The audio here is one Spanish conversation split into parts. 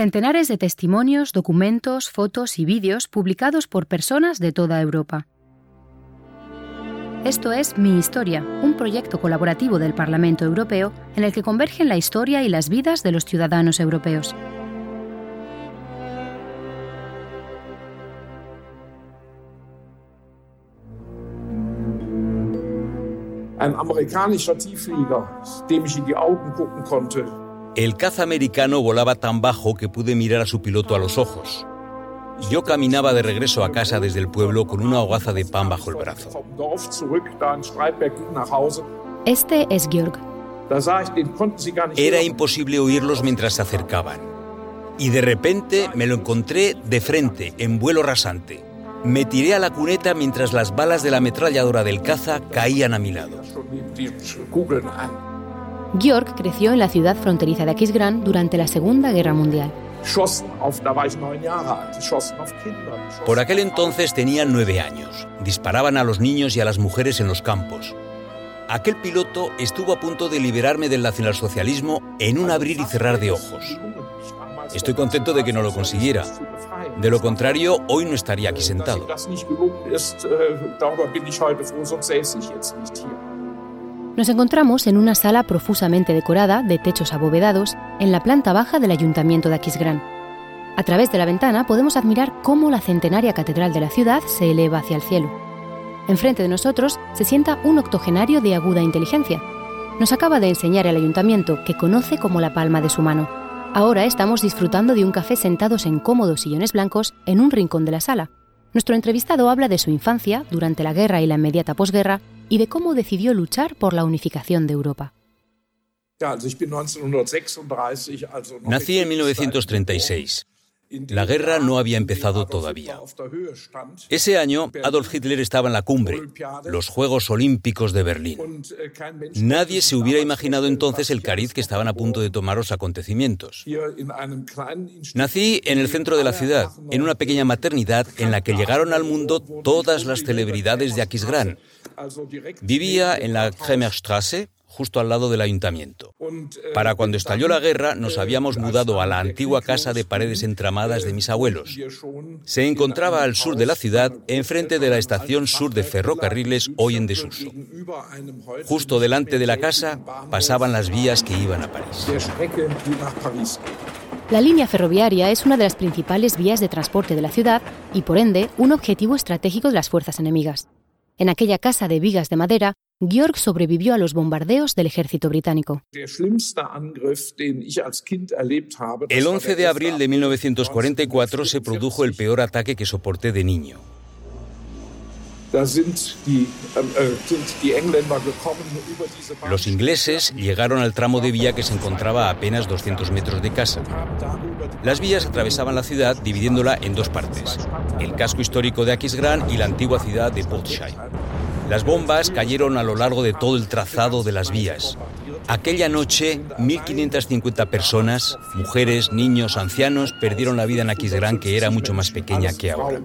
centenares de testimonios, documentos, fotos y vídeos publicados por personas de toda Europa. Esto es Mi Historia, un proyecto colaborativo del Parlamento Europeo en el que convergen la historia y las vidas de los ciudadanos europeos. Ein amerikanischer Tiefflieger, dem ich in die Augen gucken konnte, El caza americano volaba tan bajo que pude mirar a su piloto a los ojos. Yo caminaba de regreso a casa desde el pueblo con una hogaza de pan bajo el brazo. Este es Georg. Era imposible oírlos mientras se acercaban. Y de repente me lo encontré de frente, en vuelo rasante. Me tiré a la cuneta mientras las balas de la ametralladora del caza caían a mi lado. Georg creció en la ciudad fronteriza de Aquisgrán durante la Segunda Guerra Mundial. Por aquel entonces tenían nueve años. Disparaban a los niños y a las mujeres en los campos. Aquel piloto estuvo a punto de liberarme del nacionalsocialismo en un abrir y cerrar de ojos. Estoy contento de que no lo consiguiera. De lo contrario, hoy no estaría aquí sentado. Nos encontramos en una sala profusamente decorada, de techos abovedados, en la planta baja del Ayuntamiento de Aquisgrán. A través de la ventana podemos admirar cómo la centenaria catedral de la ciudad se eleva hacia el cielo. Enfrente de nosotros se sienta un octogenario de aguda inteligencia. Nos acaba de enseñar el ayuntamiento, que conoce como la palma de su mano. Ahora estamos disfrutando de un café sentados en cómodos sillones blancos en un rincón de la sala. Nuestro entrevistado habla de su infancia, durante la guerra y la inmediata posguerra, y de cómo decidió luchar por la unificación de Europa. Ja, also ich bin 1936, also noch Nací en 1936. La guerra no había empezado todavía. Ese año, Adolf Hitler estaba en la cumbre, los Juegos Olímpicos de Berlín. Äh, Nadie se hubiera imaginado entonces el cariz que estaban a punto de tomar los acontecimientos. Nací en el centro de la ciudad, en una pequeña maternidad en la que llegaron al mundo todas las celebridades de Aquisgrán. Vivía en la Kremerstraße, justo al lado del ayuntamiento. Para cuando estalló la guerra, nos habíamos mudado a la antigua casa de paredes entramadas de mis abuelos. Se encontraba al sur de la ciudad, enfrente de la estación sur de ferrocarriles, hoy en desuso. Justo delante de la casa pasaban las vías que iban a París. La línea ferroviaria es una de las principales vías de transporte de la ciudad y, por ende, un objetivo estratégico de las fuerzas enemigas. En aquella casa de vigas de madera, Georg sobrevivió a los bombardeos del ejército británico. El war 11 der de abril de 11. 1944 se produjo el peor ataque que soporté de niño. Los ingleses llegaron al tramo de vía que se encontraba a apenas 200 metros de casa. Las vías atravesaban la ciudad dividiéndola en dos partes, el casco histórico de Aquisgrán y la antigua ciudad de Portscheid. Las bombas cayeron a lo largo de todo el trazado de las vías. Aquella noche, 1.550 personas, mujeres, niños, ancianos, perdieron la vida en Aquisgrán, que era mucho más pequeña que ahora.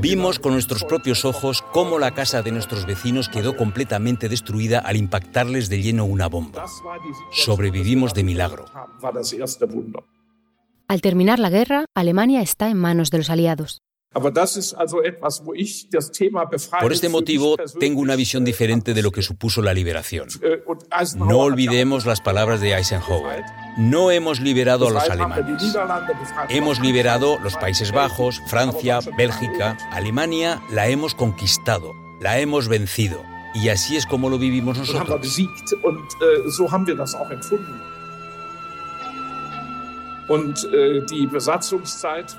Vimos con nuestros propios ojos cómo la casa de nuestros vecinos quedó completamente destruida al impactarles de lleno una bomba. Sobrevivimos de milagro. Al terminar la guerra, Alemania está en manos de los aliados. Por este motivo, tengo una visión diferente de lo que supuso la liberación. äh, No olvidemos las palabras de Eisenhower. No hemos liberado a los alemanes. Hemos liberado los Países Bajos, Francia, Bélgica, Alemania, la hemos conquistado, la hemos vencido. Y así es como lo vivimos nosotros.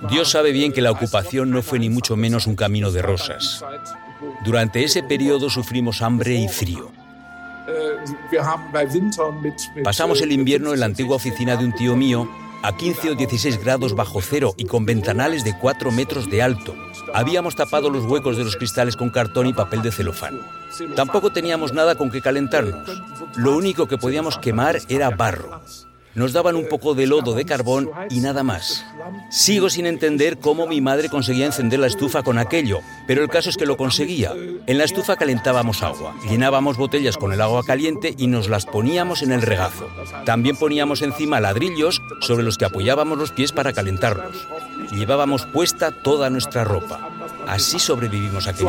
Dios sabe bien que la äh, ocupación no fue ni mucho menos un camino de rosas. Durante ese periodo sufrimos hambre y frío. Äh, Pasamos el äh, invierno en la 15, antigua oficina de un tío mío a 15 o 16 grados bajo cero y con ventanales de 4 metros de alto. Habíamos tapado los huecos de los cristales con cartón y papel de celofán. Tampoco teníamos nada con que calentarnos. Lo único que podíamos quemar era barro. Nos daban un poco de lodo de carbón y nada más. Sigo sin entender cómo mi madre conseguía encender la estufa con aquello, pero el caso es que lo conseguía. En la estufa calentábamos agua, llenábamos botellas con el agua caliente y nos las poníamos en el regazo. También poníamos encima ladrillos sobre los que apoyábamos los pies para calentarlos. Llevábamos puesta toda nuestra ropa. Así sobrevivimos aquel.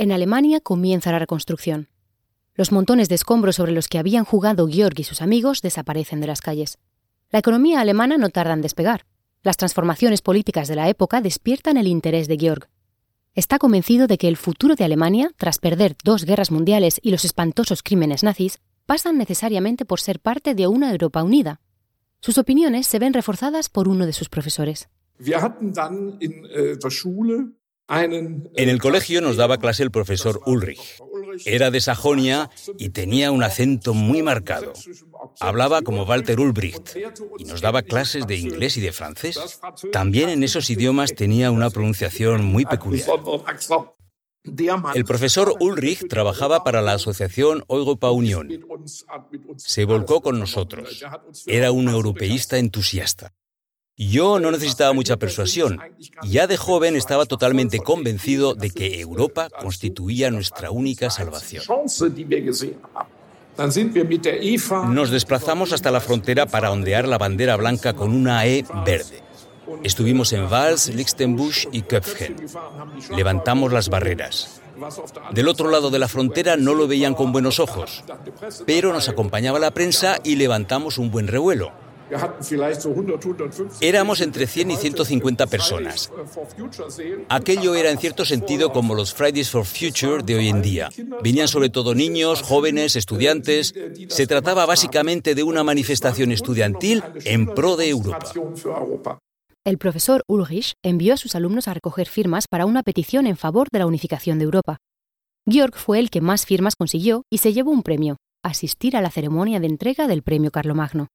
En Alemania comienza la reconstrucción. Los montones de escombros sobre los que habían jugado Georg y sus amigos desaparecen de las calles. La economía alemana no tarda en despegar. Las transformaciones políticas de la época despiertan el interés de Georg. Está convencido de que el futuro de Alemania, tras perder dos guerras mundiales y los espantosos crímenes nazis, pasan necesariamente por ser parte de una Europa unida. Sus opiniones se ven reforzadas por uno de sus profesores. En el colegio nos daba clase el profesor Ulrich. Era de Sajonia y tenía un acento muy marcado. Hablaba como Walter Ulbricht y nos daba clases de inglés y de francés. También en esos idiomas tenía una pronunciación muy peculiar. El profesor Ulrich trabajaba para la asociación Europa Unión. Se volcó con nosotros. Era un europeísta entusiasta. Yo no necesitaba mucha persuasión. Ya de joven estaba totalmente convencido de que Europa constituía nuestra única salvación. Nos desplazamos hasta la frontera para ondear la bandera blanca con una E verde. Estuvimos en Vals, Lichtenbusch y Köpfen. Levantamos las barreras. Del otro lado de la frontera no lo veían con buenos ojos, pero nos acompañaba la prensa y levantamos un buen revuelo. Éramos entre 100 y 150 personas. Aquello era en cierto sentido como los Fridays for Future de hoy en día. Venían sobre todo niños, jóvenes, estudiantes. Se trataba básicamente de una manifestación estudiantil en pro de Europa. El profesor Ulrich envió a sus alumnos a recoger firmas para una petición en favor de la unificación de Europa. Georg fue el que más firmas consiguió y se llevó un premio, asistir a la ceremonia de entrega del premio Carlomagno.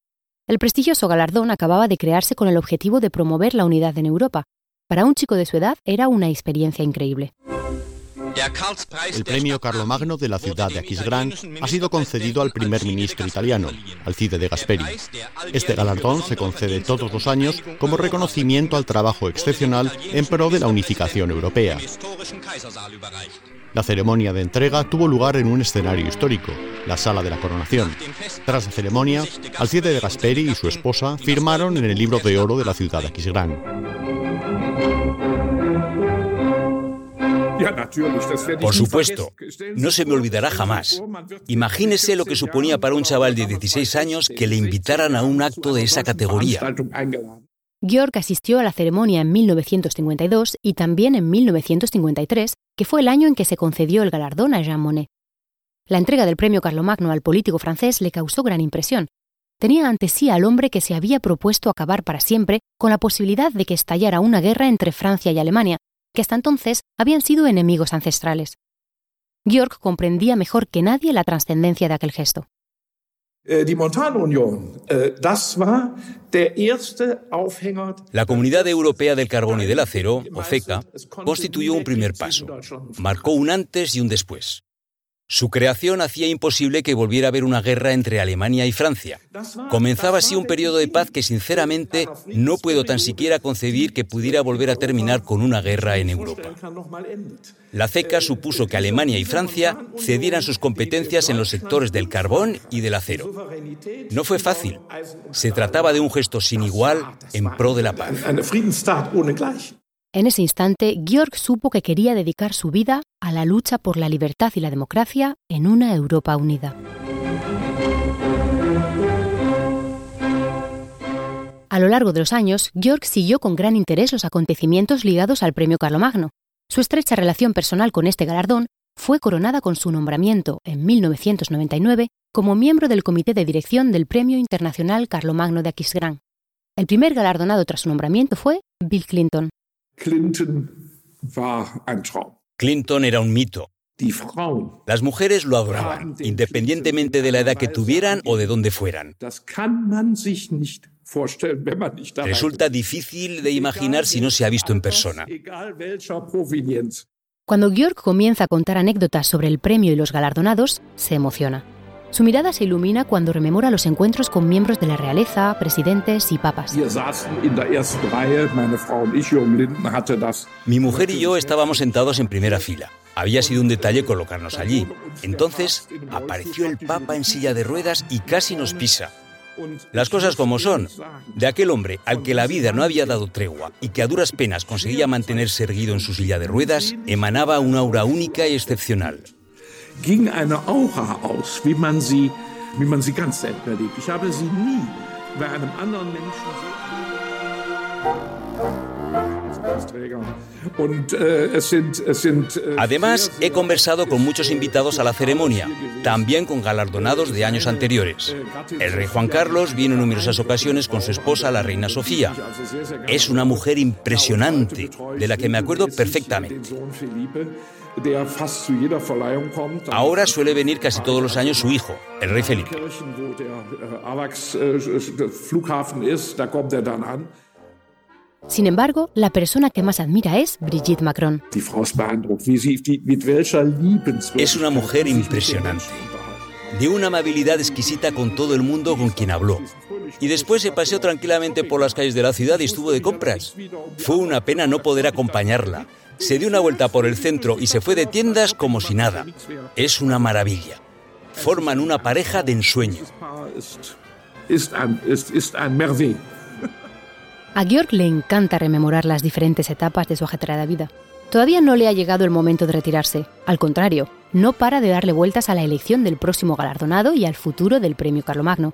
El prestigioso galardón acababa de crearse con el objetivo de promover la unidad en Europa. Para un chico de su edad era una experiencia increíble. El premio Carlomagno de la ciudad de Aquisgrán ha sido concedido al primer ministro italiano, Alcide de Gasperi. Este galardón se concede todos los años como reconocimiento al trabajo excepcional en pro de la unificación europea. La ceremonia de entrega tuvo lugar en un escenario histórico, la Sala de la Coronación. Tras la ceremonia, Alcide de Gasperi y su esposa firmaron en el libro de oro de la ciudad de Aquisgrán. Por supuesto, no se me olvidará jamás. Imagínese lo que suponía para un chaval de 16 años que le invitaran a un acto de esa categoría. Georg asistió a la ceremonia en 1952 y también en 1953, que fue el año en que se concedió el galardón a Jean Monnet. La entrega del premio Carlomagno al político francés le causó gran impresión. Tenía ante sí al hombre que se había propuesto acabar para siempre con la posibilidad de que estallara una guerra entre Francia y Alemania, que hasta entonces habían sido enemigos ancestrales. Georg comprendía mejor que nadie la trascendencia de aquel gesto. Äh, äh, la Comunidad Europea del Carbón y del Acero, o CECA, constituyó un primer paso. Marcó un antes y un después. Su creación hacía imposible que volviera a haber una guerra entre Alemania y Francia. Comenzaba así un periodo de paz que sinceramente no puedo tan siquiera concebir que pudiera volver a terminar con una guerra en Europa. La CECA supuso que Alemania y Francia cedieran sus competencias en los sectores del carbón y del acero. No fue fácil. Se trataba de un gesto sin igual en pro de la paz. En ese instante, Georg supo que quería dedicar su vida a la lucha por la libertad y la democracia en una Europa unida. A lo largo de los años, Georg siguió con gran interés los acontecimientos ligados al premio Carlomagno. Su estrecha relación personal con este galardón fue coronada con su nombramiento en 1999 como miembro del comité de dirección del Premio Internacional Carlomagno de Aquisgrán. El primer galardonado tras su nombramiento fue Bill Clinton. Clinton era un mito. Las mujeres lo adoraban, independientemente de la edad que tuvieran o de dónde fueran. Resulta difícil de imaginar si no se ha visto en persona. Cuando Georg comienza a contar anécdotas sobre el premio y los galardonados, se emociona. Su mirada se ilumina cuando rememora los encuentros con miembros de la realeza, presidentes y papas. Mi mujer y yo estábamos sentados en primera fila. Había sido un detalle colocarnos allí. Entonces apareció el Papa en silla de ruedas y casi nos pisa. Las cosas como son. De aquel hombre al que la vida no había dado tregua y que a duras penas conseguía mantenerse erguido en su silla de ruedas, emanaba una aura única y excepcional. Ging eine Aura aus, wie man sie, wie man sie ganz selten erlebt. Ich habe sie nie bei einem anderen Menschen Además, he conversado con muchos invitados a la ceremonia, también con galardonados de años anteriores. El rey Juan Carlos vino en numerosas ocasiones con su esposa, la reina Sofía. Es una mujer impresionante, de la que me acuerdo perfectamente. Ahora suele venir casi todos los años su hijo, el rey Felipe. Sin embargo, la persona que más admira es Brigitte Macron. Es una mujer impresionante, de una amabilidad exquisita con todo el mundo con quien habló. Y después se paseó tranquilamente por las calles de la ciudad y estuvo de compras. Fue una pena no poder acompañarla se dio una vuelta por el centro y se fue de tiendas como si nada. Es una maravilla. Forman una pareja de ensueño. A Georg le encanta rememorar las diferentes etapas de su ajetreada vida. Todavía no le ha llegado el momento de retirarse. Al contrario, no para de darle vueltas a la elección del próximo galardonado y al futuro del premio Carlomagno.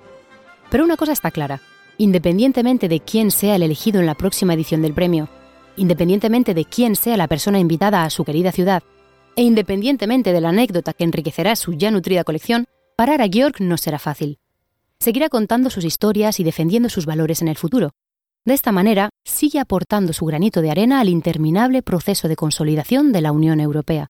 Pero una cosa está clara. Independientemente de quién sea el elegido en la próxima edición del premio, independientemente de quién sea la persona invitada a su querida ciudad, e independientemente de la anécdota que enriquecerá su ya nutrida colección, parar a Georg no será fácil. Seguirá contando sus historias y defendiendo sus valores en el futuro. De esta manera, sigue aportando su granito de arena al interminable proceso de consolidación de la Unión Europea.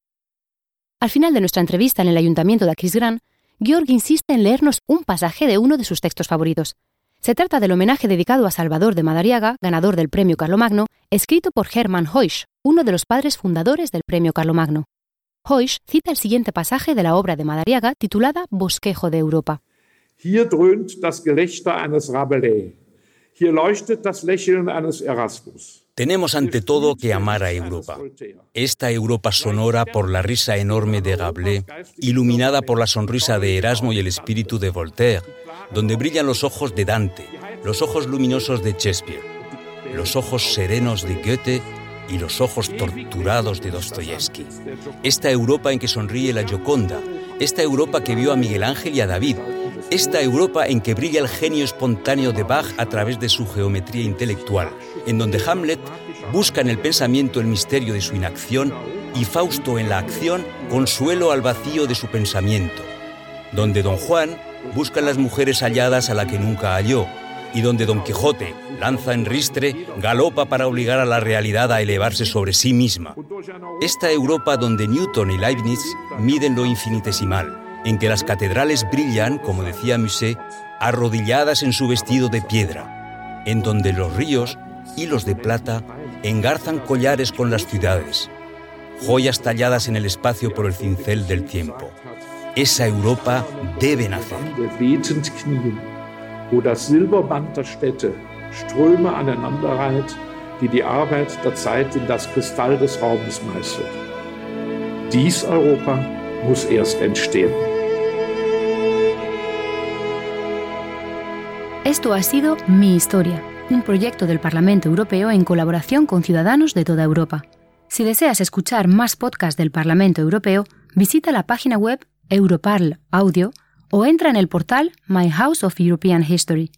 Al final de nuestra entrevista en el Ayuntamiento de Aquisgrán, Georg insiste en leernos un pasaje de uno de sus textos favoritos, se trata del homenaje dedicado a Salvador de Madariaga, ganador del Premio Carlomagno, escrito por Hermann Heusch, uno de los padres fundadores del Premio Carlomagno. Heusch cita el siguiente pasaje de la obra de Madariaga titulada Bosquejo de Europa. Hier dröhnt das Gelächter eines Rabelais. Tenemos ante todo que amar a Europa. Esta Europa sonora por la risa enorme de Rabelais, iluminada por la sonrisa de Erasmo y el espíritu de Voltaire, donde brillan los ojos de Dante, los ojos luminosos de Shakespeare, los ojos serenos de Goethe y los ojos torturados de Dostoyevsky. Esta Europa en que sonríe la Gioconda, esta Europa que vio a Miguel Ángel y a David, esta Europa en que brilla el genio espontáneo de Bach a través de su geometría intelectual, en donde Hamlet busca en el pensamiento el misterio de su inacción y Fausto en la acción consuelo al vacío de su pensamiento, donde Don Juan busca las mujeres halladas a la que nunca halló, y donde Don Quijote lanza en ristre, galopa para obligar a la realidad a elevarse sobre sí misma. Esta Europa donde Newton y Leibniz miden lo infinitesimal, en que las catedrales brillan, como decía Musset, arrodilladas en su vestido de piedra, en donde los ríos, hilos de plata, engarzan collares con las ciudades, joyas talladas en el espacio por el cincel del tiempo. Esa Europa debe nacer. Wo das Silberband der Städte Ströme aneinanderreiht, die die Arbeit der Zeit in das Kristall des Raumes meißelt. Dies Europa muss erst entstehen. Esto ha sido Mi Historia, un proyecto del Parlamento Europeo en colaboración con ciudadanos de toda Europa. Si deseas escuchar más podcasts del Parlamento Europeo, visita la página web Europarl Audio o entra en el portal My House of European History.